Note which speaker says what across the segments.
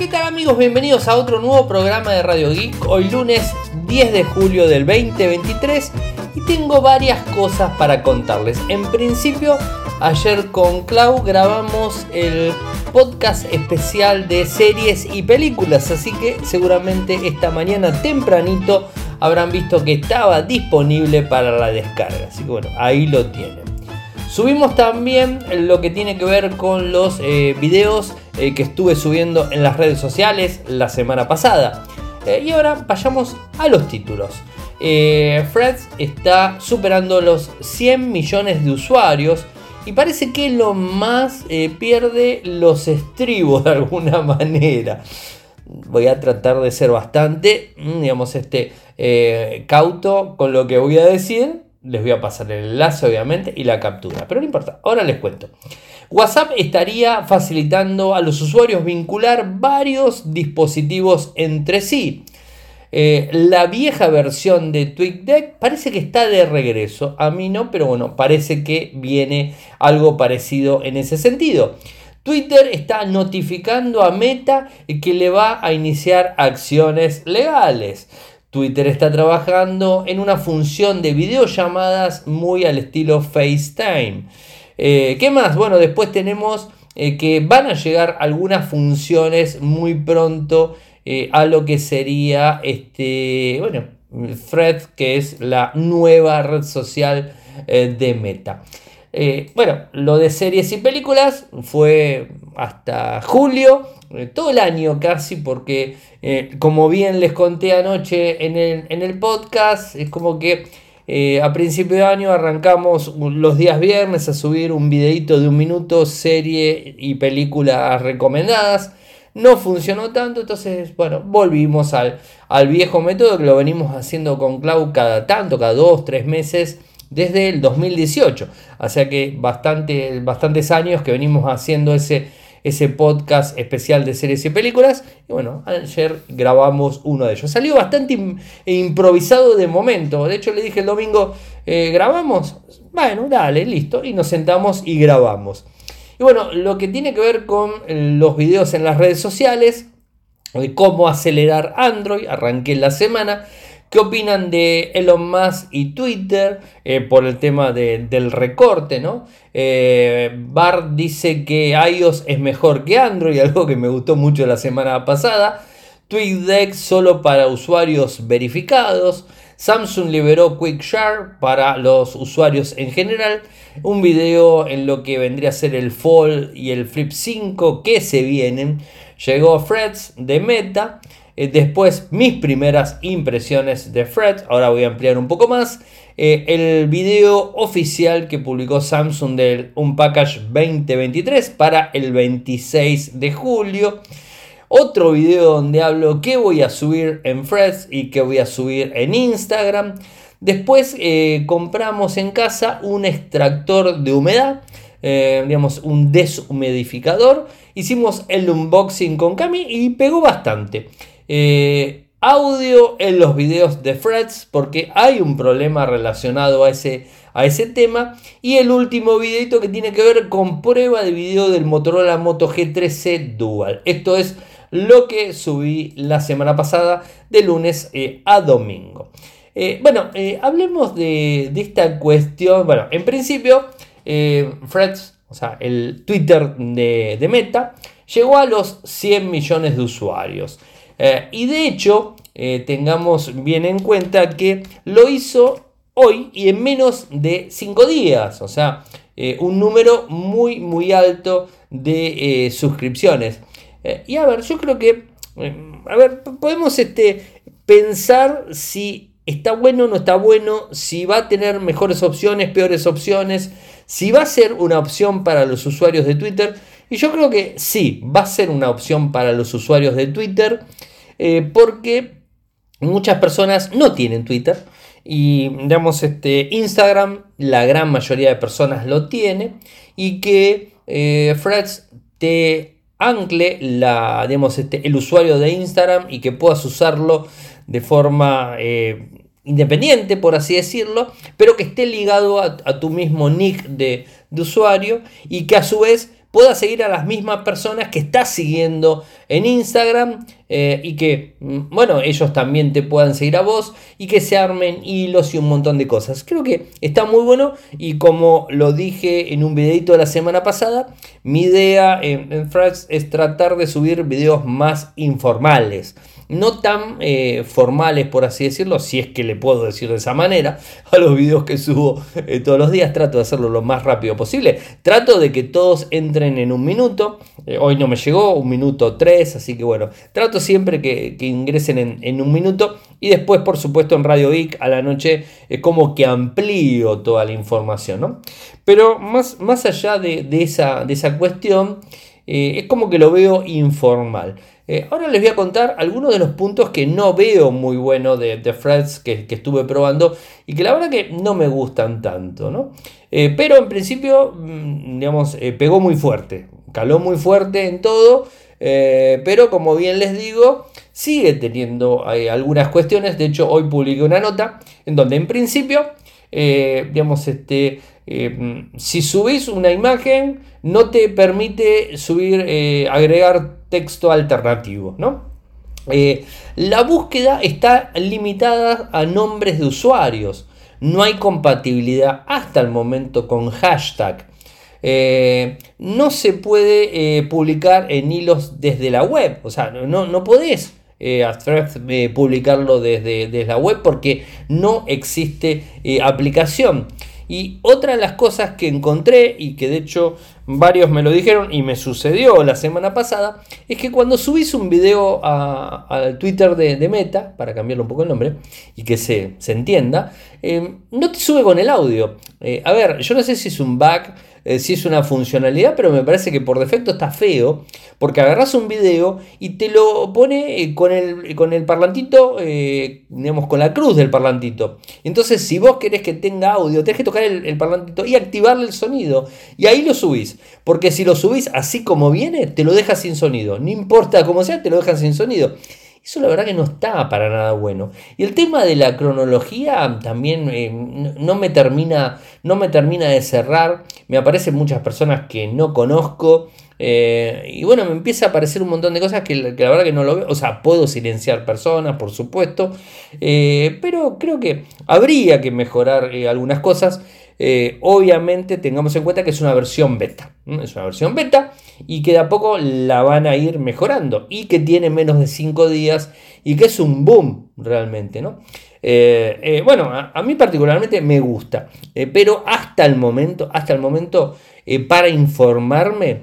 Speaker 1: ¿Qué tal amigos? Bienvenidos a otro nuevo programa de Radio Geek. Hoy lunes 10 de julio del 2023 y tengo varias cosas para contarles. En principio, ayer con Clau grabamos el podcast especial de series y películas, así que seguramente esta mañana tempranito habrán visto que estaba disponible para la descarga. Así que bueno, ahí lo tienen. Subimos también lo que tiene que ver con los eh, videos eh, que estuve subiendo en las redes sociales la semana pasada. Eh, y ahora vayamos a los títulos. Fred está superando los 100 millones de usuarios y parece que lo más pierde los estribos de alguna manera. Voy a tratar de ser bastante, mm, digamos, este, cauto con lo que voy a decir les voy a pasar el enlace obviamente y la captura, pero no importa, ahora les cuento. WhatsApp estaría facilitando a los usuarios vincular varios dispositivos entre sí. Eh, la vieja versión de TweetDeck parece que está de regreso. A mí no, pero bueno, parece que viene algo parecido en ese sentido. Twitter está notificando a Meta que le va a iniciar acciones legales. Twitter está trabajando en una función de videollamadas muy al estilo FaceTime. Eh, ¿Qué más? Bueno, después tenemos eh, que van a llegar algunas funciones muy pronto eh, a lo que sería este, bueno, Thread, que es la nueva red social de Meta. bueno, lo de series y películas fue hasta julio, todo el año casi, porque como bien les conté anoche en el, podcast, es como que eh, a principio de año arrancamos los días viernes a subir un videito de un minuto, serie y películas recomendadas. No funcionó tanto, entonces, bueno, volvimos al, al viejo método que lo venimos haciendo con Cloud cada tanto, cada dos, tres meses desde el 2018. O sea que bastante, bastantes años que venimos haciendo ese, ese podcast especial de series y películas. Y bueno, ayer grabamos uno de ellos. Salió bastante improvisado de momento. De hecho, le dije el domingo, eh, ¿grabamos? Bueno, dale, listo. Y nos sentamos y grabamos. Y bueno, lo que tiene que ver con los videos en las redes sociales, de cómo acelerar Android, arranqué la semana. ¿Qué opinan de Elon Musk y Twitter eh, por el tema del recorte? ¿no? Eh, Bart dice que iOS es mejor que Android, algo que me gustó mucho la semana pasada. TweetDeck solo para usuarios verificados. Samsung liberó Quick Share para los usuarios en general. Un video en lo que vendría a ser el Fall y el Flip 5 que se vienen. Llegó Freds de Meta. Eh, después mis primeras impresiones de Fred, ahora voy a ampliar un poco más. Eh, el video oficial que publicó Samsung del Unpackage 2023 para el 26 de julio. Otro video donde hablo qué voy a subir en Freds y qué voy a subir en Instagram. Después eh, compramos en casa un extractor de humedad, digamos un deshumidificador. Hicimos el unboxing con Cami y pegó bastante. Eh, audio en los videos de Freds porque hay un problema relacionado a ese, a ese tema. Y el último videito que tiene que ver con prueba de video del Motorola Moto G13 Dual. Esto es lo que subí la semana pasada de lunes eh, a domingo. Eh, bueno, hablemos de, esta cuestión. Bueno, en principio, Freds, o sea, el Twitter de, de Meta, llegó a los 100 millones de usuarios. Eh, y de hecho, eh, tengamos bien en cuenta que lo hizo hoy y en menos de 5 días. O sea, eh, un número muy, muy alto de suscripciones. y a ver, yo creo que, a ver, podemos este, pensar si está bueno o no está bueno, si va a tener mejores opciones, peores opciones, si va a ser una opción para los usuarios de Twitter. Y yo creo que sí, va a ser una opción para los usuarios de Twitter. Eh, porque muchas personas no tienen Twitter y digamos este Instagram la gran mayoría de personas lo tiene y que eh, Freds te ancle la, digamos, este, el usuario de Instagram y que puedas usarlo de forma eh, independiente, por así decirlo, pero que esté ligado a, tu mismo nick de, de, usuario y que a su vez pueda seguir a las mismas personas que estás siguiendo en Instagram eh, y que, mm, bueno, ellos también te puedan seguir a vos y que se armen hilos y un montón de cosas. Creo que está muy bueno y como lo dije en un videito de la semana pasada, mi idea en, en es tratar de subir videos más informales no tan eh, formales, por así decirlo, si es que le puedo decir de esa manera, a los videos que subo eh, todos los días. Trato de hacerlo lo más rápido posible. Trato de que todos entren en un minuto. Eh, hoy no me llegó, un minuto tres, así que bueno, trato siempre que, ingresen en, un minuto. Y después, por supuesto, en Radio Geek a la noche, como que amplío toda la información, ¿no? Pero más, más allá de, esa, de esa cuestión, es como que lo veo informal. Eh, ahora les voy a contar algunos de los puntos que no veo muy bueno de, Freds que, estuve probando y que la verdad que no me gustan tanto, ¿no? Eh, pero en principio, mm, digamos, eh, pegó muy fuerte, caló muy fuerte en todo, pero como bien les digo, sigue teniendo algunas cuestiones. De hecho, hoy publiqué una nota en donde en principio, digamos, este, si subís una imagen, no te permite subir, agregar texto alternativo, ¿no? Eh, la búsqueda está limitada a nombres de usuarios. No hay compatibilidad hasta el momento con hashtag. Eh, no se puede eh, publicar en hilos desde la web. O sea, no, no podés publicarlo desde, desde, la web porque no existe aplicación. Y otra de las cosas que encontré y que de hecho varios me lo dijeron y me sucedió la semana pasada, es que cuando subís un video al Twitter de, Meta, para cambiarle un poco el nombre y que se, entienda, eh, no te sube con el audio. Eh, a ver, yo no sé si es un bug eh, si es una funcionalidad, pero me parece que por defecto está feo, porque agarras un video y te lo pone eh, con el, con el parlantito, eh, digamos, con la cruz del parlantito. Entonces, si vos querés que tenga audio, tenés que tocar el, el, parlantito y activarle el sonido, y ahí lo subís, porque si lo subís así como viene, te lo dejas sin sonido, no importa cómo sea, te lo dejas sin sonido. Eso la verdad que no está para nada bueno. Y el tema de la cronología también eh, no, me termina, no me termina de cerrar. Me aparecen muchas personas que no conozco. Eh, y bueno, me empieza a aparecer un montón de cosas que, la verdad que no lo veo. O sea, puedo silenciar personas, por supuesto. Eh, pero creo que habría que mejorar algunas cosas. Obviamente tengamos en cuenta que es una versión beta. Es una versión beta y que de a poco la van a ir mejorando y que tiene menos de 5 días y que es un boom realmente, ¿no? Eh, eh, bueno, a, mí particularmente me gusta, eh, pero hasta el momento, hasta el momento, para informarme,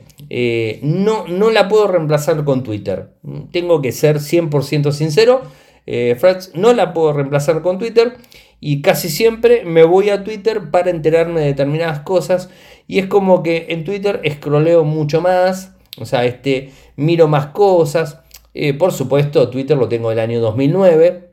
Speaker 1: no, no la puedo reemplazar con Twitter. Tengo que ser 100% sincero, Freds, no la puedo reemplazar con Twitter y casi siempre me voy a Twitter para enterarme de determinadas cosas y es como que en Twitter escroleo mucho más, o sea, este, miro más cosas. Eh, por supuesto, Twitter lo tengo del año 2009.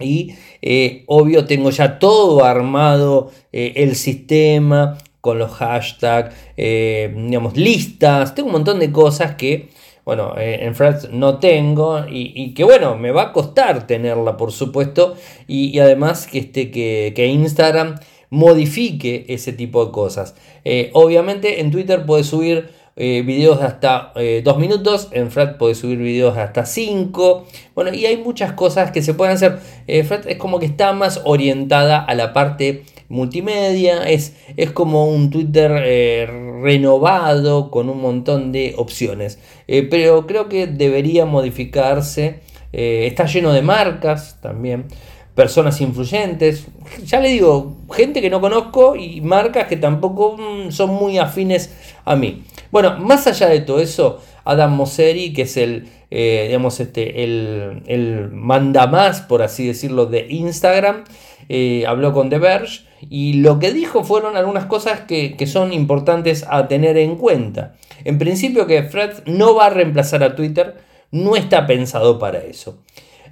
Speaker 1: Y eh, obvio tengo ya todo armado, eh, el sistema con los hashtags, digamos, listas, tengo un montón de cosas que, bueno, en Threads no tengo y, que, bueno, me va a costar tenerla, por supuesto, y, además que, este, que, que Instagram modifique ese tipo de cosas. Eh, obviamente en Twitter puedes subir eh, videos de hasta 2 eh, minutos, en Fred puedes subir videos de hasta 5. Bueno, y hay muchas cosas que se pueden hacer. Fred es como que está más orientada a la parte multimedia, es, es como un Twitter renovado con un montón de opciones. pero creo que debería modificarse. está lleno de marcas también personas influyentes, ya le digo, gente que no conozco y marcas que tampoco mm, son muy afines a mí. Bueno, más allá de todo eso, Adam Mosseri, que es el, eh, digamos, este, el, el mandamás, por así decirlo, de Instagram, eh, habló con The Verge y lo que dijo fueron algunas cosas que, que son importantes a tener en cuenta. En principio que Fred no va a reemplazar a Twitter, no está pensado para eso.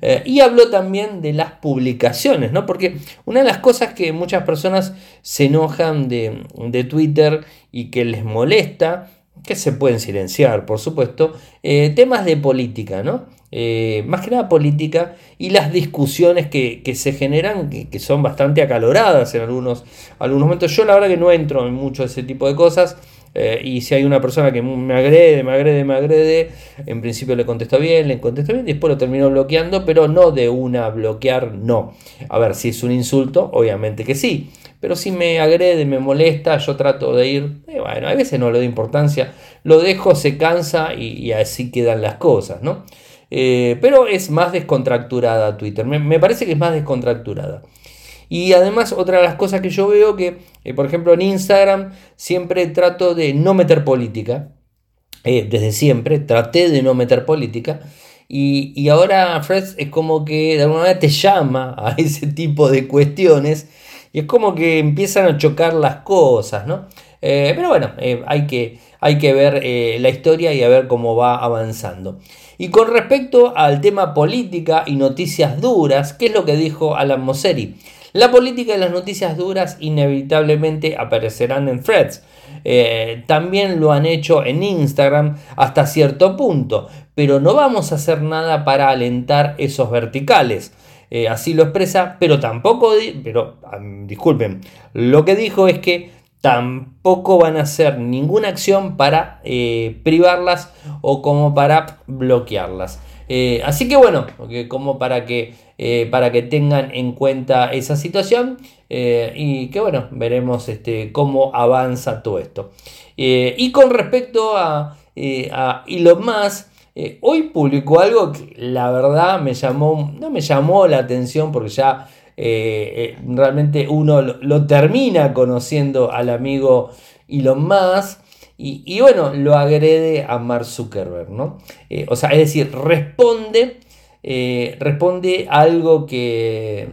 Speaker 1: Eh, y habló también de las publicaciones, ¿no? Porque una de las cosas que muchas personas se enojan de, Twitter y que les molesta, que se pueden silenciar, por supuesto, eh, temas de política, ¿no? Eh, más que nada política y las discusiones que, se generan, que, son bastante acaloradas en algunos, algunos momentos. Yo la verdad que no entro en mucho ese tipo de cosas. Eh, y si hay una persona que me agrede, me agrede, me agrede, en principio le contesto bien, le contesto bien, después lo termino bloqueando, pero no de una bloquear, no. A ver, si es un insulto, obviamente que sí. Pero si me agrede, me molesta, yo trato de ir, eh, bueno, a veces no le doy importancia, lo dejo, se cansa y, así quedan las cosas, ¿no? Eh, pero es más descontracturada Twitter, me parece que es más descontracturada. Y además otra de las cosas que yo veo que, eh, por ejemplo, en Instagram siempre trato de no meter política. Eh, desde siempre traté de no meter política. Y, ahora Fred es como que de alguna manera te llama a ese tipo de cuestiones. Y es como que empiezan a chocar las cosas, ¿no? Pero bueno, hay, que, hay que ver la historia y a ver cómo va avanzando. Y con respecto al tema política y noticias duras, ¿qué es lo que dijo Alan Mosseri? La política y las noticias duras inevitablemente aparecerán en threads. Eh, también lo han hecho en Instagram hasta cierto punto, pero no vamos a hacer nada para alentar esos verticales. Eh, así lo expresa, pero tampoco, pero disculpen, lo que dijo es que tampoco van a hacer ninguna acción para eh, privarlas o como para bloquearlas. así que bueno, como para que eh, para que tengan en cuenta esa situación eh, y que bueno, veremos este, cómo avanza todo esto. Eh, y con respecto a, a Elon Musk, hoy publicó algo que la verdad me llamó, no me llamó la atención porque ya realmente uno lo, termina conociendo al amigo Elon Musk. Y, y, bueno, lo agrede a Mark Zuckerberg, ¿no? o sea, es decir, responde eh, responde algo que,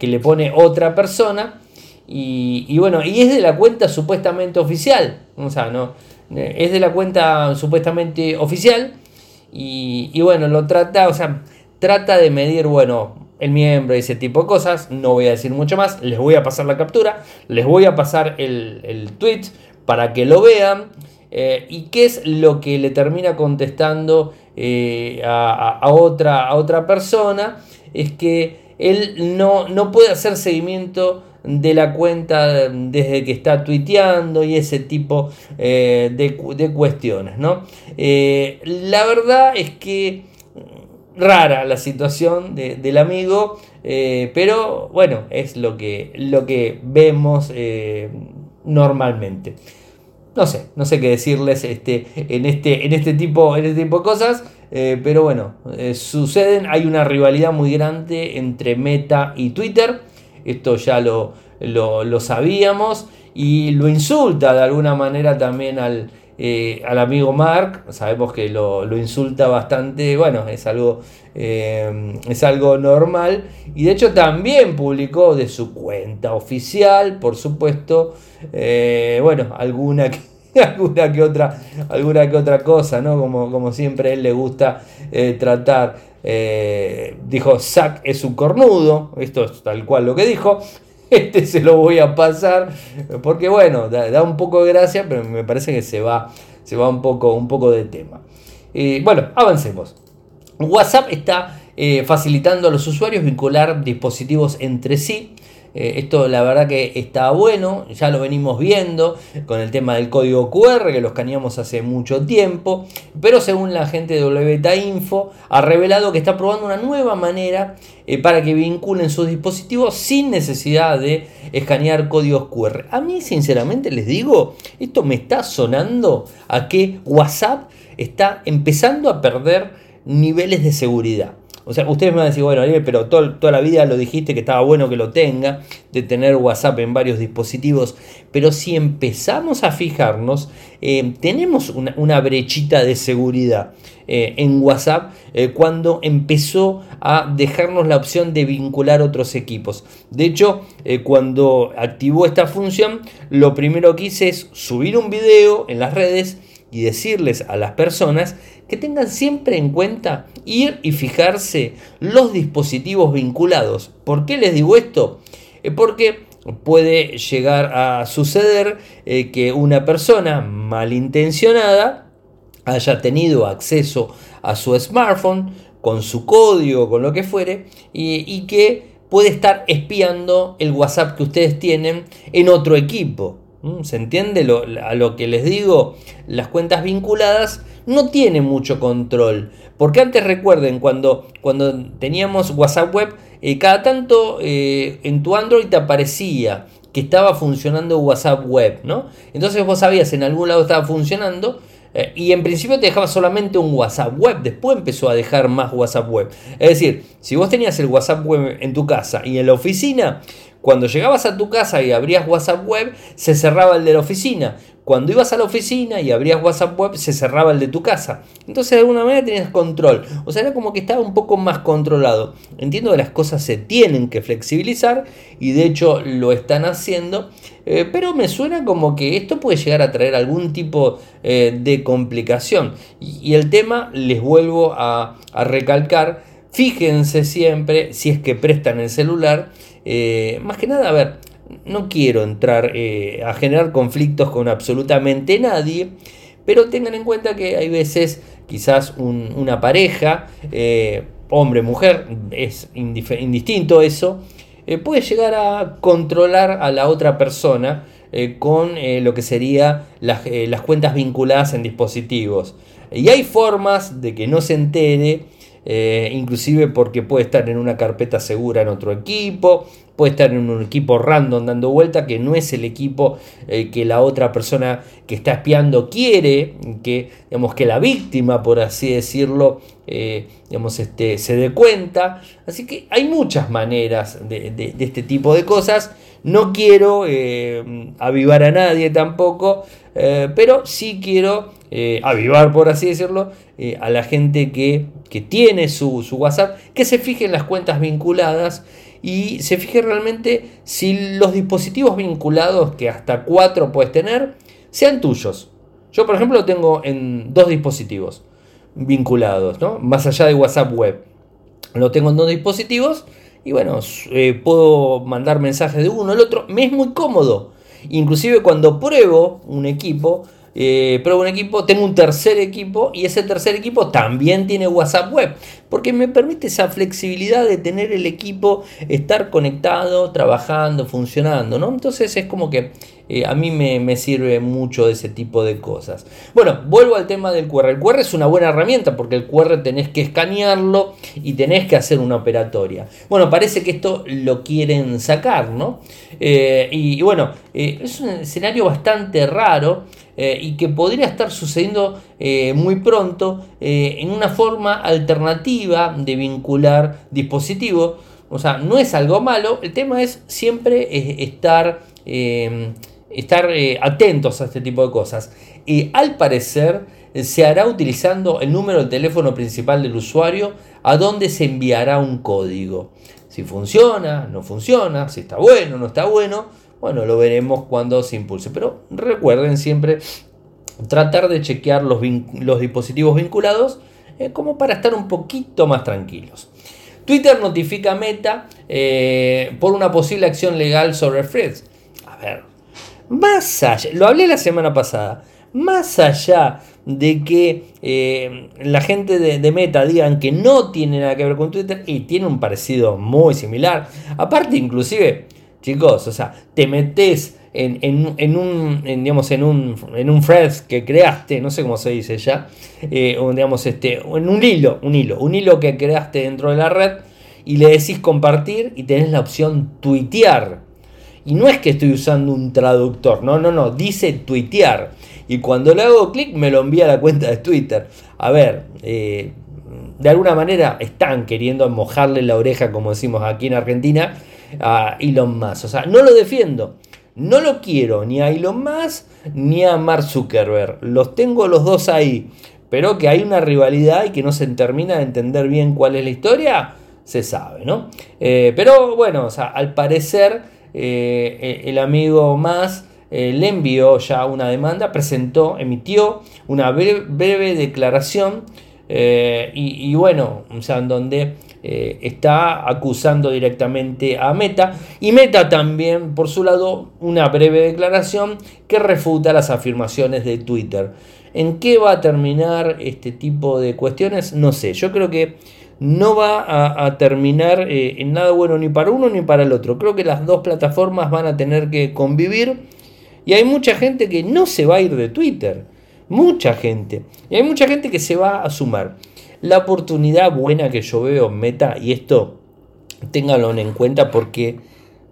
Speaker 1: le pone otra persona. Y, bueno, y es de la cuenta supuestamente oficial. O sea, no, eh, es de la cuenta supuestamente oficial. Y, bueno, lo trata, o sea, trata de medir, bueno, el miembro y ese tipo de cosas. No voy a decir mucho más. Les voy a pasar la captura. Les voy a pasar el, el tweet para que lo vean. Eh, ¿Y qué es lo que le termina contestando eh, a, otra, a otra persona? Es que él no, no puede hacer seguimiento de la cuenta desde que está tuiteando y ese tipo eh, de, cuestiones. ¿no? la verdad es que rara la situación del amigo, pero bueno, es lo que, lo que vemos normalmente. No sé, no sé qué decirles este, en, este, en, este tipo, en este tipo de cosas, eh, pero bueno, eh, suceden, hay una rivalidad muy grande entre Meta y Twitter, esto ya lo, lo, sabíamos, y lo insulta de alguna manera también al, eh, al amigo Mark, sabemos que lo, insulta bastante, bueno, es algo, es algo normal, y de hecho también publicó de su cuenta oficial, por supuesto, bueno, alguna que alguna que otra, alguna que otra cosa, ¿no? Como, como siempre a él le gusta eh, tratar. Eh, dijo, Zack es un cornudo, esto es tal cual lo que dijo. Este se lo voy a pasar, porque bueno, da, un poco de gracia, pero me parece que se va, se va un, poco, un poco de tema. bueno, avancemos. WhatsApp está eh, facilitando a los usuarios vincular dispositivos entre sí eh, esto la verdad que está bueno, ya lo venimos viendo con el tema del código QR que lo escaneamos hace mucho tiempo, pero según la gente de WTA Info ha revelado que está probando una nueva manera eh, para que vinculen sus dispositivos sin necesidad de escanear códigos QR. A mí sinceramente les digo, esto me está sonando a que WhatsApp está empezando a perder niveles de seguridad. O sea, ustedes me van a decir, bueno, pero toda la vida lo dijiste que estaba bueno que lo tenga, de tener WhatsApp en varios dispositivos. Pero si empezamos a fijarnos, eh, tenemos una, brechita de seguridad eh, en WhatsApp eh, cuando empezó a dejarnos la opción de vincular otros equipos. De hecho, cuando activó esta función, lo primero que hice es subir un video en las redes y decirles a las personas que tengan siempre en cuenta ir y fijarse los dispositivos vinculados. ¿Por qué les digo esto? Eh, porque puede llegar a suceder eh, que una persona malintencionada haya tenido acceso a su smartphone con su código, con lo que fuere, y que puede estar espiando el WhatsApp que ustedes tienen en otro equipo. ¿Mm? ¿Se entiende a lo que les digo? Las cuentas vinculadas no tienen mucho control. Porque antes recuerden, cuando, cuando teníamos WhatsApp Web, eh, cada tanto eh, en tu Android te aparecía que estaba funcionando WhatsApp Web, ¿no? Entonces vos sabías en algún lado estaba funcionando eh, y en principio te dejaba solamente un WhatsApp web, después empezó a dejar más WhatsApp web. Es decir, si vos tenías el WhatsApp web en tu casa y en la oficina, cuando llegabas a tu casa y abrías WhatsApp web, se cerraba el de la oficina. Cuando ibas a la oficina y abrías WhatsApp web, se cerraba el de tu casa. Entonces de alguna manera tenías control. O sea, era como que estaba un poco más controlado. Entiendo que las cosas se tienen que flexibilizar y de hecho lo están haciendo. Eh, pero me suena como que esto puede llegar a traer algún tipo eh, de complicación. Y, el tema, les vuelvo a, recalcar, fíjense siempre si es que prestan el celular. Eh, más que nada, a ver, no quiero entrar eh, a generar conflictos con absolutamente nadie, pero tengan en cuenta que hay veces quizás una pareja, eh, hombre-mujer, es indistinto eso, puede llegar a controlar a la otra persona con lo que serían las, las cuentas vinculadas en dispositivos. Y hay formas de que no se entere eh, inclusive porque puede estar en una carpeta segura en otro equipo, puede estar en un equipo random dando vuelta que no es el equipo eh, que la otra persona que está espiando quiere, que, digamos, que la víctima, por así decirlo, eh, este, se dé cuenta. Así que hay muchas maneras de, este tipo de cosas. No quiero avivar a nadie tampoco, pero sí quiero avivar, por así decirlo, a la gente que que tiene su, WhatsApp, que se fije en las cuentas vinculadas y se fije realmente si los dispositivos vinculados, que hasta cuatro puedes tener, sean tuyos. Yo, por ejemplo, lo tengo en dos dispositivos vinculados, ¿no? más allá de WhatsApp web. Lo tengo en dos dispositivos y bueno, eh, puedo mandar mensajes de uno al otro. Me es muy cómodo. Inclusive cuando pruebo un equipo, eh, pruebo un equipo, tengo un tercer equipo y ese tercer equipo también tiene WhatsApp web, porque me permite esa flexibilidad de tener el equipo, estar conectado, trabajando, funcionando, ¿no? Entonces es como que eh, a mí me, sirve mucho ese tipo de cosas. Bueno, vuelvo al tema del QR. El QR es una buena herramienta porque el QR tenés que escanearlo y tenés que hacer una operatoria. Bueno, parece que esto lo quieren sacar, ¿no? Eh, y, bueno, eh, es un escenario bastante raro. Y que podría estar sucediendo muy pronto en una forma alternativa de vincular dispositivos. O sea, no es algo malo, el tema es siempre estar estar eh, atentos a este tipo de cosas. Y al parecer eh, se hará utilizando el número del teléfono principal del usuario a donde se enviará un código. Si funciona, no funciona, si está bueno, no está bueno, bueno, lo veremos cuando se impulse. Pero recuerden siempre tratar de chequear los, los dispositivos vinculados eh, como para estar un poquito más tranquilos. Twitter notifica a Meta por una posible acción legal sobre Threads. A ver, más allá, lo hablé la semana pasada, más allá de que eh, la gente de, Meta digan que no tiene nada que ver con Twitter y tiene un parecido muy similar. Aparte, inclusive, chicos, o sea, te metes en, un, digamos, en un, en un thread que creaste, no sé cómo se dice ya, eh, digamos, este, en un hilo, un hilo, un hilo que creaste dentro de la red y le decís compartir y tenés la opción tuitear. Y no es que estoy usando un traductor, no, no, no, dice tuitear. Y cuando le hago clic me lo envía a la cuenta de Twitter. A ver, eh, de alguna manera están queriendo mojarle la oreja, como decimos aquí en Argentina, a Elon Musk. O sea, no lo defiendo. No lo quiero ni a Elon Musk ni a Mark Zuckerberg. Los tengo los dos ahí. Pero que hay una rivalidad y que no se termina de entender bien cuál es la historia, se sabe, ¿no? Eh, pero bueno, o sea, al parecer eh, el amigo más eh, le envió ya una demanda, presentó, emitió una breve, declaración eh, y, bueno, o sea, en donde está acusando directamente a Meta y Meta también, por su lado, una breve declaración que refuta las afirmaciones de Twitter. ¿En qué va a terminar este tipo de cuestiones? No sé, yo creo que no va a, terminar eh, en nada bueno ni para uno ni para el otro. Creo que las dos plataformas van a tener que convivir Y hay mucha gente que no se va a ir de Twitter. Mucha gente. Y hay mucha gente que se va a sumar. La oportunidad buena que yo veo Meta, y esto ténganlo en cuenta porque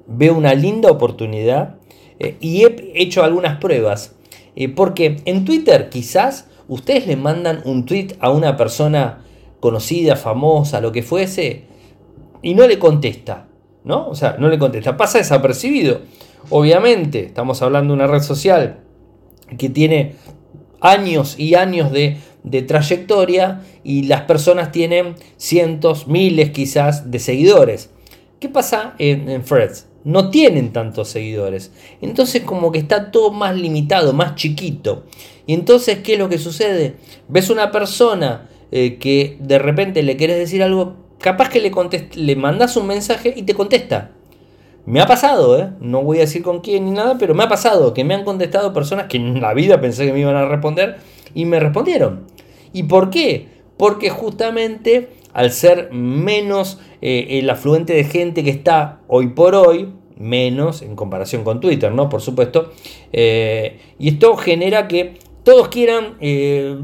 Speaker 1: veo una linda oportunidad eh, y he hecho algunas pruebas. Eh, porque en Twitter quizás ustedes le mandan un tweet a una persona conocida, famosa, lo que fuese, y no le contesta. ¿No? O sea, no le contesta. Pasa desapercibido. Obviamente, estamos hablando de una red social que tiene años y años de, trayectoria y las personas tienen cientos, miles quizás de seguidores. ¿Qué pasa en, en? No tienen tantos seguidores. Entonces como que está todo más limitado, más chiquito. Y entonces, ¿qué es lo que sucede? Ves una persona eh, que de repente le quieres decir algo, capaz que le, le mandas un mensaje y te contesta. Me ha pasado, ¿eh? no voy a decir con quién ni nada, pero me ha pasado que me han contestado personas que en la vida pensé que me iban a responder y me respondieron. ¿Y por qué? Porque justamente al ser menos eh, el afluente de gente que está hoy por hoy, menos en comparación con Twitter, ¿no? Por supuesto. Eh, y esto genera que todos quieran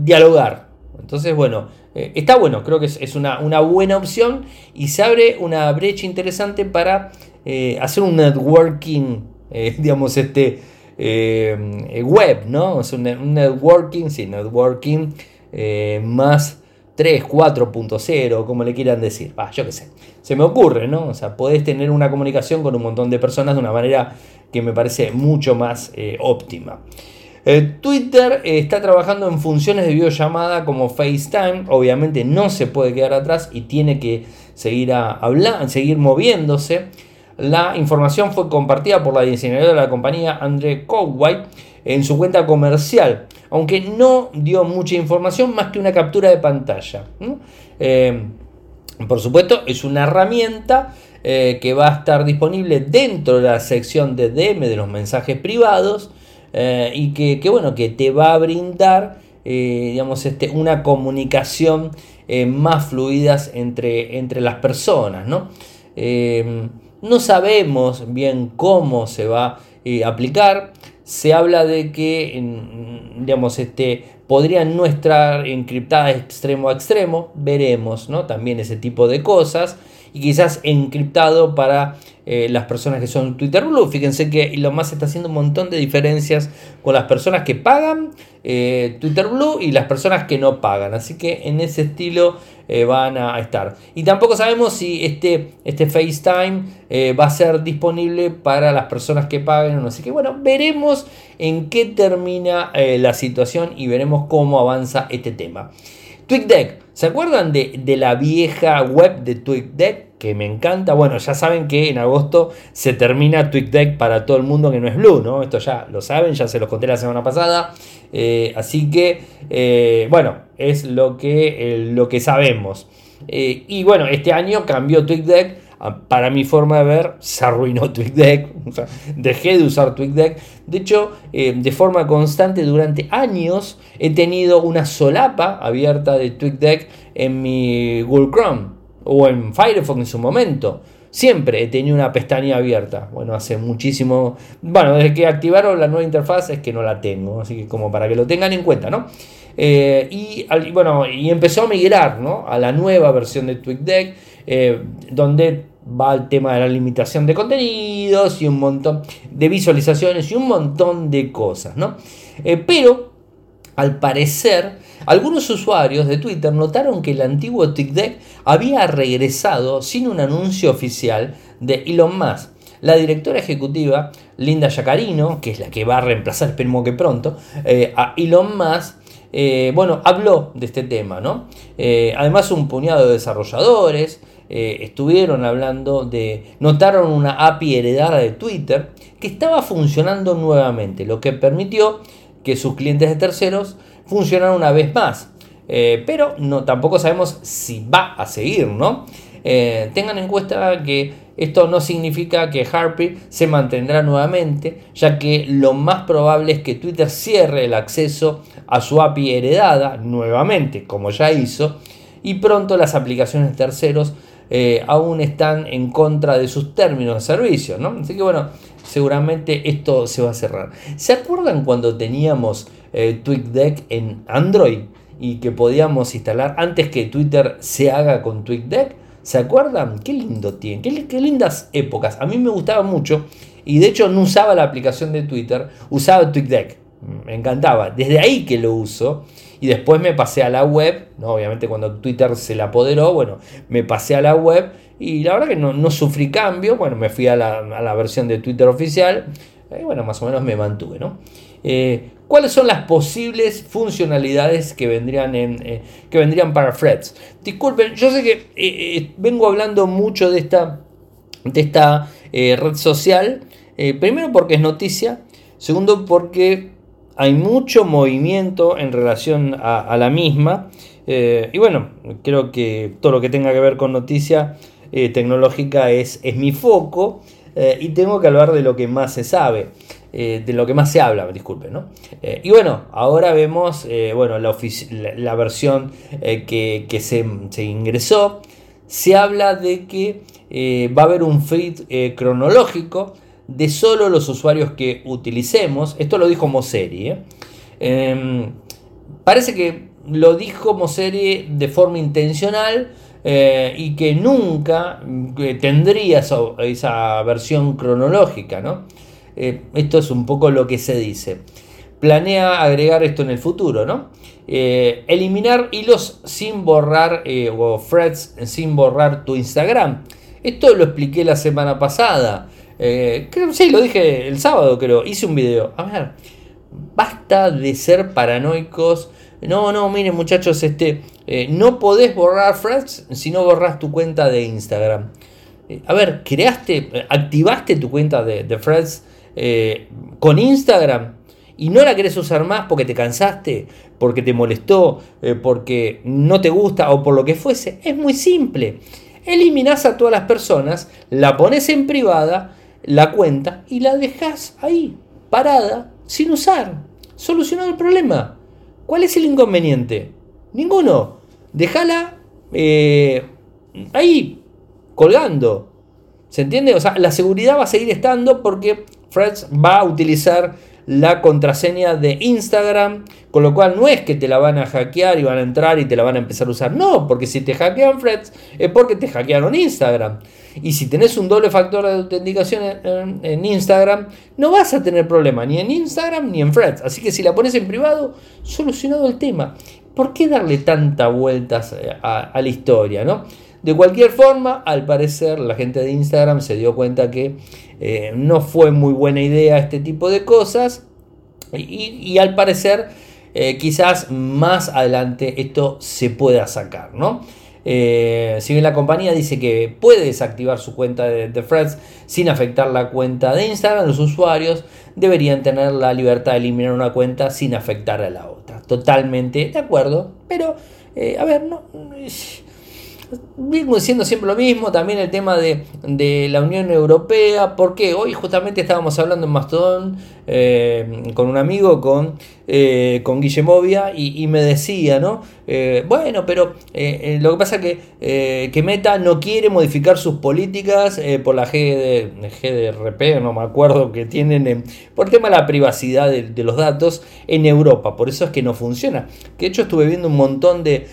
Speaker 1: dialogar. Entonces, bueno, está bueno, creo que es, una, una, buena opción y se abre una brecha interesante para eh, hacer un networking, eh, digamos, este eh, web, ¿no? Sea, un, networking, sí, networking más 3, 4.0, como le quieran decir. Yo qué sé. Se me ocurre, ¿no? O sea, podés tener una comunicación con un montón de personas de una manera que me parece mucho más óptima. Twitter está trabajando en funciones de videollamada como FaceTime. Obviamente no se puede quedar atrás y tiene que seguir, a seguir moviéndose. La información fue compartida por la diseñadora de la compañía Andre Cowway en su cuenta comercial, aunque no dio mucha información más que una captura de pantalla. Eh, por supuesto, es una herramienta eh, que va a estar disponible dentro de la sección de DM de los mensajes privados eh, y que, bueno, que te va a brindar digamos, este, una comunicación más fluidas entre, entre las personas. ¿no? No sabemos bien cómo se va a eh, aplicar. Se habla de que digamos, este, podrían no estar encriptadas extremo a extremo. Veremos ¿no? también ese tipo de cosas. Y quizás encriptado para eh, las personas que son Twitter Blue. Fíjense que lo más está haciendo un montón de diferencias con las personas que pagan eh, Twitter Blue y las personas que no pagan. Así que en ese estilo eh, van a estar. Y tampoco sabemos si este, este FaceTime va a ser disponible para las personas que paguen o no. Así que bueno, veremos en qué termina la situación y veremos cómo avanza este tema. TweetDeck, ¿se acuerdan de, de la vieja web de TweetDeck? Que me encanta. Bueno, ya saben que en agosto se termina TweetDeck para todo el mundo que no es Blue, ¿no? Esto ya lo saben, ya se los conté la semana pasada. Eh, así que, eh, bueno, es lo que, eh, lo que sabemos. y bueno, este año cambió TweetDeck. Ah, para mi forma de ver, se arruinó TweetDeck. dejé de usar TweetDeck. De hecho, de forma constante durante años he tenido una solapa abierta de TweetDeck en mi Google Chrome o en Firefox en su momento. Siempre he tenido una pestaña abierta. Bueno, hace muchísimo. Bueno, desde que activaron la nueva interfaz es que no la tengo. Así que, como para que lo tengan en cuenta, ¿no? Eh, y, bueno, y empezó a migrar ¿no? a la nueva versión de TweetDeck, eh, donde va el tema de la limitación de contenidos y un montón de visualizaciones y un montón de cosas, ¿no? Eh, pero, al parecer, algunos usuarios de Twitter notaron que el antiguo TweetDeck había regresado sin un anuncio oficial de Elon Musk. La directora ejecutiva, Linda Yacarino, que es la que va a reemplazar, esperemos que pronto, eh, a Elon Musk, eh, bueno, habló de este tema, ¿no? Eh, además, un puñado de desarrolladores estuvieron hablando de. notaron una API heredada de Twitter que estaba funcionando nuevamente, lo que permitió que sus clientes de terceros funcionar una vez más. Eh, pero no, tampoco sabemos si va a seguir, ¿no? Eh, tengan en cuenta que esto no significa que Harpy se mantendrá nuevamente, ya que lo más probable es que Twitter cierre el acceso a su API heredada nuevamente, como ya hizo, y pronto las aplicaciones terceros eh, aún están en contra de sus términos de servicio, ¿no? Así que bueno, seguramente esto se va a cerrar. ¿Se acuerdan cuando teníamos eh, en Android y que podíamos instalar antes que Twitter se haga con TweetDeck? ¿Se acuerdan? Qué lindo tiene, qué, qué lindas épocas. A mí me gustaba mucho y de hecho no usaba la aplicación de Twitter, usaba TweetDeck. Me encantaba. Desde ahí que lo uso. Y después me pasé a la web, ¿no? obviamente cuando Twitter se la apoderó, bueno, me pasé a la web y la verdad que no, sufrí cambio, bueno, me fui a la, versión de Twitter oficial y bueno, más o menos me mantuve, ¿no? Eh, ¿Cuáles son las posibles funcionalidades que vendrían, en, eh, que vendrían para Threads? Disculpen, yo sé que eh, vengo hablando mucho de esta, de esta red social, primero porque es noticia, segundo porque hay mucho movimiento en relación a, la misma. Eh, y bueno, creo que todo lo que tenga que ver con noticia eh, tecnológica es, es, mi foco. Eh, y tengo que hablar de lo que más se sabe, de lo que más se habla, disculpen. ¿no? y bueno, ahora vemos bueno, la, versión que, que se, ingresó. Se habla de que va a haber un feed cronológico de solo los usuarios que utilicemos. Esto lo dijo Mosseri. ¿eh? Em, parece que lo dijo Mosseri de forma intencional eh, y que nunca eh, tendría esa, versión cronológica. ¿no? esto es un poco lo que se dice. Planea agregar esto en el futuro, ¿no? eliminar hilos sin borrar o threads sin borrar tu Instagram. Esto lo expliqué la semana pasada. Eh, sí, lo dije el sábado, creo. Hice un video. A ver, basta de ser paranoicos. No, no, miren muchachos, este, eh, no podés borrar Freds si no borras tu cuenta de Instagram. Eh, a ver, creaste, activaste tu cuenta de, de Freds con Instagram y no la querés usar más porque te cansaste, porque te molestó, porque no te gusta o por lo que fuese. Es muy simple. Eliminás a todas las personas, la pones en privada la cuenta y la dejas ahí, parada, sin usar. Solucionado el problema. ¿Cuál es el inconveniente? Ninguno. Déjala eh, ahí, colgando. ¿Se entiende? O sea, la seguridad va a seguir estando porque Freds va a utilizar la contraseña de Instagram, con lo cual no es que te la van a hackear y van a entrar y te la van a empezar a usar, no, porque si te hackean Freds es porque te hackearon Instagram. Y si tenés un doble factor de autenticación en, Instagram, no vas a tener problema ni en Instagram ni en Threads. Así que si la pones en privado, solucionado el tema. ¿Por qué darle tanta vueltas eh, a, la historia? ¿no? De cualquier forma, al parecer la gente de Instagram se dio cuenta que eh, no fue muy buena idea este tipo de cosas y, al parecer eh, quizás más adelante esto se pueda sacar, ¿no? Eh, si bien la compañía dice que puede desactivar su cuenta de, de Friends sin afectar la cuenta de Instagram, los usuarios deberían tener la libertad de eliminar una cuenta sin afectar a la otra. Totalmente de acuerdo, pero a ver, no Vengo diciendo siempre lo mismo, también el tema de, la Unión Europea, porque hoy justamente estábamos hablando en Mastodon eh, con un amigo, con, eh, con Guillemovia, y, y, me decía, ¿no? Eh, bueno, pero lo que pasa es que, que, Meta no quiere modificar sus políticas por la GD, GDRP, no me acuerdo que tienen, por el tema de la privacidad de, los datos en Europa, por eso es que no funciona. De hecho estuve viendo un montón de,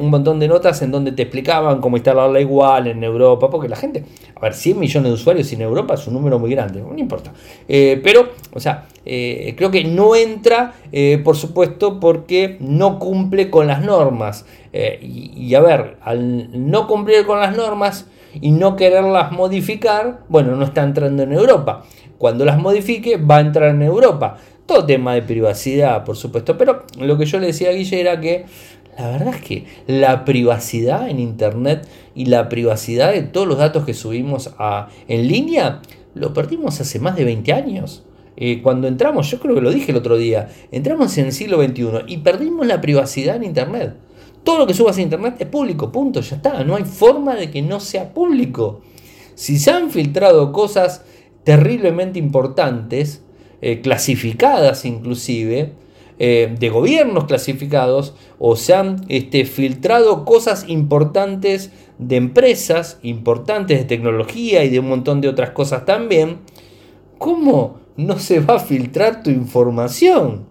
Speaker 1: un montón de notas en donde te explicaban cómo instalarla igual en Europa, porque la gente, a ver, 100 millones de usuarios en Europa es un número muy grande, no importa. pero, o sea, eh, creo que no entra, eh, por supuesto, porque no cumple con las normas. Eh, y, a ver, al no cumplir con las normas y no quererlas modificar, bueno, no está entrando en Europa. Cuando las modifique, va a entrar en Europa. Todo tema de privacidad, por supuesto. Pero lo que yo le decía a Guille era que la verdad es que la privacidad en Internet y la privacidad de todos los datos que subimos a, en línea, lo perdimos hace más de 20 años. Eh, cuando entramos, yo creo que lo dije el otro día, entramos en el siglo XXI y perdimos la privacidad en Internet. Todo lo que subas a Internet es público, punto, ya está. No hay forma de que no sea público. Si se han filtrado cosas terriblemente importantes, eh, clasificadas inclusive, eh, de gobiernos clasificados, o se han este, filtrado cosas importantes de empresas, importantes de tecnología y de un montón de otras cosas también, ¿cómo no se va a filtrar tu información?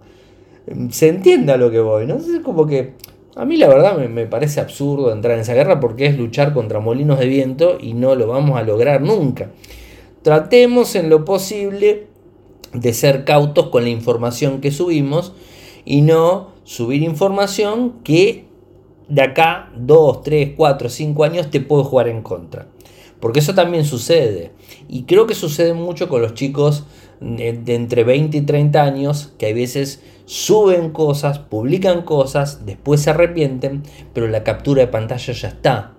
Speaker 1: Se entienda lo que voy, ¿no? Es como que a mí la verdad me, parece absurdo entrar en esa guerra porque es luchar contra molinos de viento y no lo vamos a lograr nunca. Tratemos en lo posible de ser cautos con la información que subimos y no subir información que de acá 2, 3, 4, 5 años te puede jugar en contra. Porque eso también sucede. Y creo que sucede mucho con los chicos de, entre 20 y 30 años que a veces suben cosas, publican cosas, después se arrepienten, pero la captura de pantalla ya está.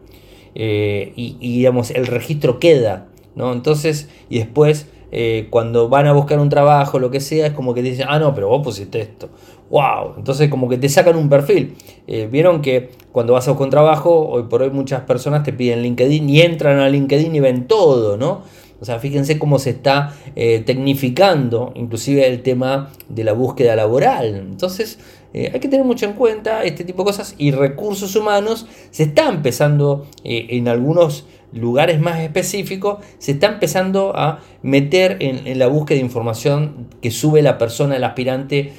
Speaker 1: Eh, y, digamos, el registro queda. ¿no? Entonces, y después, eh, cuando van a buscar un trabajo, lo que sea, es como que dicen, ah, no, pero vos pusiste esto. ¡Wow! Entonces, como que te sacan un perfil. Eh, vieron que cuando vas a buscar un trabajo, hoy por hoy muchas personas te piden LinkedIn y entran a LinkedIn y ven todo, ¿no? O sea, fíjense cómo se está eh, tecnificando inclusive el tema de la búsqueda laboral. Entonces, eh, hay que tener mucho en cuenta este tipo de cosas y recursos humanos se está empezando en algunos lugares más específicos, se está empezando a meter en, la búsqueda de información que sube la persona, el aspirante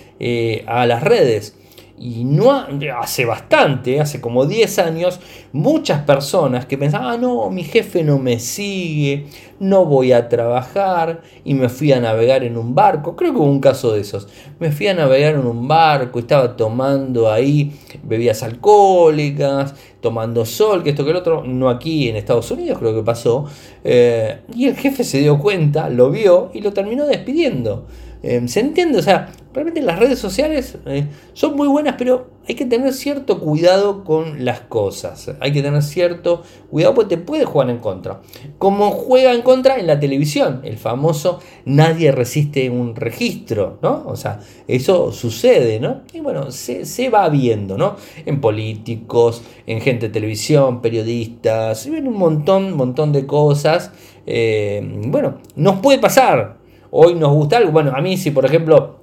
Speaker 1: a las redes. Y no hace bastante, hace como 10 años, muchas personas que pensaban, ah, no, mi jefe no me sigue, no voy a trabajar y me fui a navegar en un barco. Creo que hubo un caso de esos. Me fui a navegar en un barco, estaba tomando ahí bebidas alcohólicas, tomando sol, que esto que el otro, no aquí en Estados Unidos creo que pasó. Eh, y el jefe se dio cuenta, lo vio y lo terminó despidiendo. Eh, ¿Se entiende? O sea, realmente las redes sociales eh, son muy buenas, pero hay que tener cierto cuidado con las cosas. Hay que tener cierto cuidado porque te puede jugar en contra. Como juega en contra en la televisión, el famoso nadie resiste un registro, ¿no? O sea, eso sucede, ¿no? Y bueno, se, va viendo, ¿no? En políticos, en gente de televisión, periodistas, en un montón, montón de cosas. Eh, bueno, nos puede pasar, hoy nos gusta algo. Bueno, a mí si por ejemplo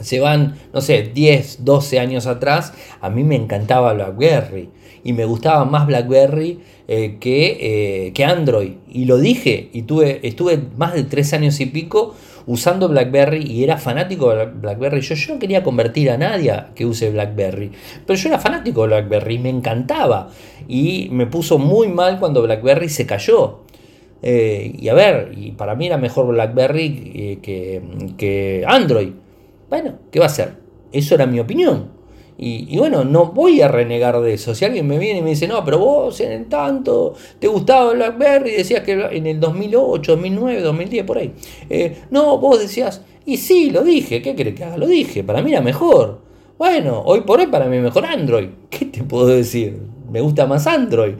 Speaker 1: se van, no sé, 10, 12 años atrás, a mí me encantaba BlackBerry y me gustaba más BlackBerry eh, que, eh, que, Android. Y lo dije, y tuve, estuve más de 3 años y pico usando BlackBerry y era fanático de BlackBerry. Yo, yo no quería convertir a nadie que use BlackBerry, pero yo era fanático de BlackBerry, me encantaba. Y me puso muy mal cuando BlackBerry se cayó. Eh, y a ver, y para mí era mejor BlackBerry eh, que, que, Android. Bueno, ¿qué va a ser? Eso era mi opinión. Y, bueno, no voy a renegar de eso. Si alguien me viene y me dice, no, pero vos en tanto te gustaba BlackBerry, decías que en el 2008, 2009, 2010, por ahí. Eh, no, vos decías, y sí, lo dije, ¿qué crees que haga? Lo dije, para mí era mejor. Bueno, hoy por hoy para mí mejor Android. ¿Qué te puedo decir? Me gusta más Android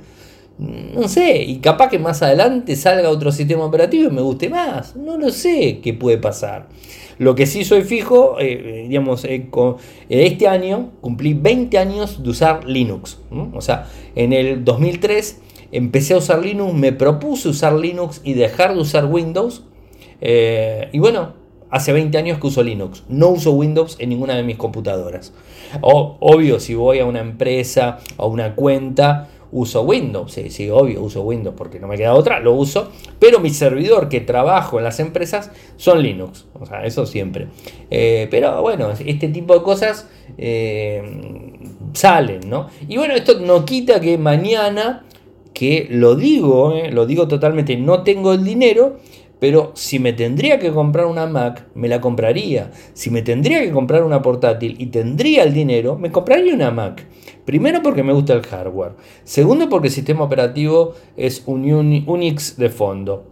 Speaker 1: no sé, y capaz que más adelante salga otro sistema operativo y me guste más. No lo sé qué puede pasar. Lo que sí soy fijo, eh, digamos, eh, este año cumplí 20 años de usar Linux. O sea, en el 2003 empecé a usar Linux, me propuse usar Linux y dejar de usar Windows. Eh, y bueno, hace 20 años que uso Linux. No uso Windows en ninguna de mis computadoras. obvio, si voy a una empresa, a una cuenta, uso Windows, sí, sí, obvio, uso Windows porque no me queda otra, lo uso, pero mi servidor que trabajo en las empresas son Linux, o sea, eso siempre. Eh, pero bueno, este tipo de cosas eh, salen, ¿no? Y bueno, esto no quita que mañana, que lo digo, eh, lo digo totalmente, no tengo el dinero, pero si me tendría que comprar una Mac, me la compraría. Si me tendría que comprar una portátil y tendría el dinero, me compraría una Mac. Primero porque me gusta el hardware. Segundo porque el sistema operativo es un Unix de fondo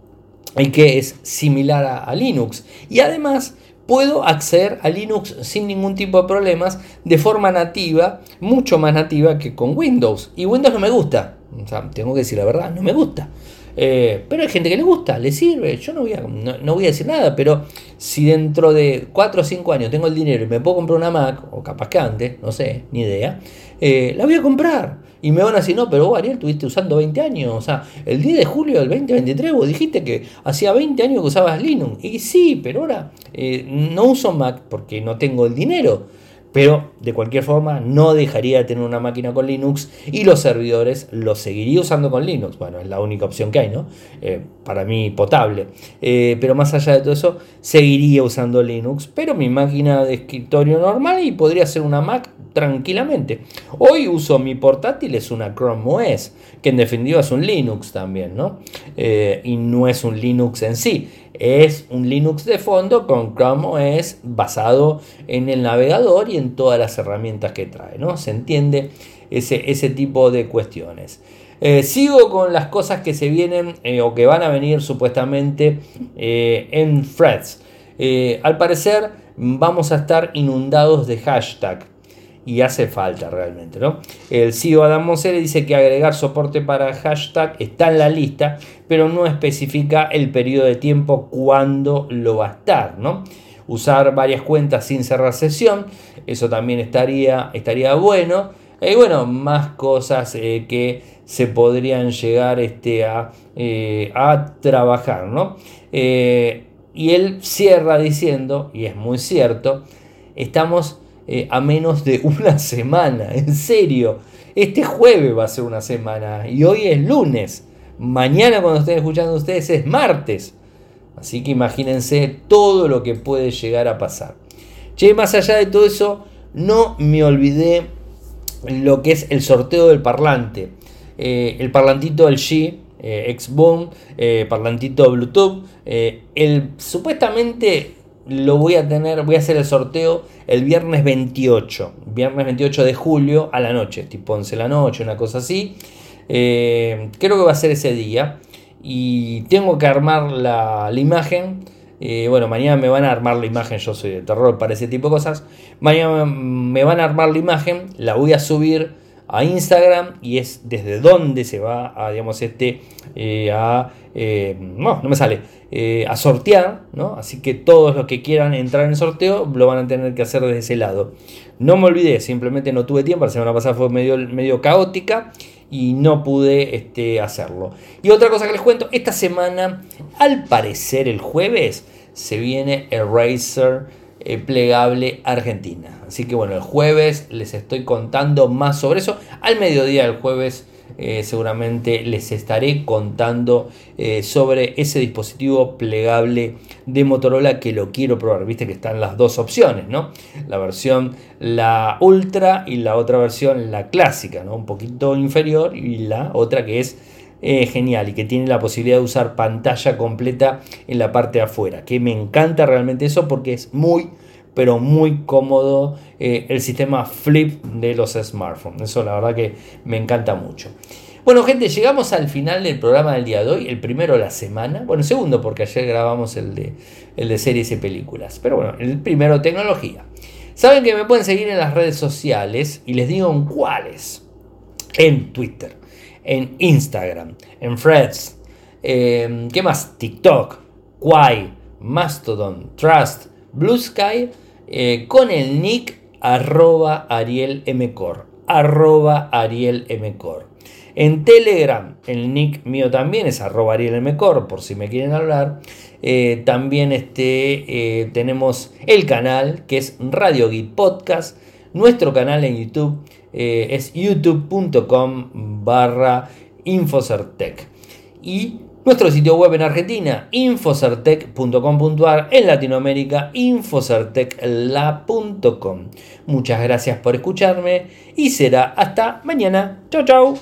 Speaker 1: y que es similar a, Linux. Y además puedo acceder a Linux sin ningún tipo de problemas de forma nativa, mucho más nativa que con Windows. Y Windows no me gusta. O sea, tengo que decir la verdad, no me gusta. Eh, pero hay gente que le gusta, le sirve. Yo no voy, a, no, voy a decir nada, pero si dentro de 4 o 5 años tengo el dinero y me puedo comprar una Mac, o capaz que antes, no sé, ni idea, eh, la voy a comprar. Y me van a decir, no, pero vos, Ariel, estuviste usando 20 años. O sea, el 10 de julio del 2023 vos dijiste que hacía 20 años que usabas Linux. Y sí, pero ahora eh, no uso Mac porque no tengo el dinero. Pero de cualquier forma no dejaría de tener una máquina con Linux y los servidores los seguiría usando con Linux. Bueno, es la única opción que hay, ¿no? Eh, para mí potable. Eh, pero más allá de todo eso, seguiría usando Linux. Pero mi máquina de escritorio normal y podría ser una Mac tranquilamente. Hoy uso mi portátil, es una Chrome OS, que en definitiva es un Linux también, ¿no? Eh, y no es un Linux en sí es un Linux de fondo con Chrome OS basado en el navegador y en todas las herramientas que trae, ¿no? Se entiende ese, ese tipo de cuestiones. Eh, sigo con las cosas que se vienen eh, o que van a venir supuestamente en threads. al parecer vamos a estar inundados de hashtag y hace falta realmente. ¿no? El CEO Adam Mosseri dice que agregar soporte para hashtag está en la lista, pero no especifica el periodo de tiempo cuando lo va a estar. ¿no? Usar varias cuentas sin cerrar sesión, eso también estaría, estaría bueno. Y bueno, más cosas eh, que se podrían llegar este, a, eh, a trabajar. ¿no? Eh, y él cierra diciendo, y es muy cierto, estamos eh, a menos de una semana. En serio, este jueves va a ser una semana y hoy es lunes. Mañana cuando estén escuchando ustedes es martes. Así que imagínense todo lo que puede llegar a pasar. Che, más allá de todo eso, no me olvidé lo que es el sorteo del parlante. Eh, el parlantito LG, eh, X-Boom, eh, parlantito Bluetooth. el, supuestamente lo voy a tener, voy a hacer el sorteo el viernes 28, viernes 28 de julio a la noche, tipo 11 de la noche, una cosa así. Eh, creo que va a ser ese día y tengo que armar la, imagen. Eh, bueno, mañana me van a armar la imagen, yo soy de terror para ese tipo de cosas. Mañana me van a armar la imagen, la voy a subir a Instagram y es desde donde se va a, digamos, este, eh, a, no, no me sale, eh, a sortear, ¿no? Así que todos los que quieran entrar en sorteo lo van a tener que hacer desde ese lado. No me olvidé, simplemente no tuve tiempo, la semana pasada fue medio, medio caótica y no pude este, hacerlo. Y otra cosa que les cuento, esta semana, al parecer el jueves, se viene eh, plegable Argentina. Así que bueno, el jueves les estoy contando más sobre eso. Al mediodía del jueves eh, seguramente les estaré contando eh, sobre ese dispositivo plegable de Motorola que lo quiero probar. Viste que están las dos opciones, ¿no? La versión la Ultra y la otra versión la clásica, ¿no? Un poquito inferior y la otra que es eh, genial y que tiene la posibilidad de usar pantalla completa en la parte de afuera. Que me encanta realmente eso porque es muy pero muy cómodo eh, el sistema flip de los smartphones. Eso la verdad que me encanta mucho. Bueno, gente, llegamos al final del programa del día de hoy, el primero de la semana. Bueno, segundo, porque ayer grabamos el de, el de series y películas. Pero bueno, el primero, tecnología. Saben que me pueden seguir en las redes sociales y les digo en cuáles. En Twitter, en Instagram, en Threads, eh, ¿qué más? TikTok, Quai, Mastodon, Trust, Blue Sky eh, con el nick arroba Ariel Arroba Ariel En Telegram, el nick mío también es arroba Ariel por si me quieren hablar. Eh, también este, eh, tenemos el canal que es Radio Geek Podcast. Nuestro canal en YouTube es youtube.com barra Infocertec. Y nuestro sitio web en Argentina, infocertec.com.ar, en Latinoamérica, infocertecla.com. Muchas gracias por escucharme y será hasta mañana. Chau, chau.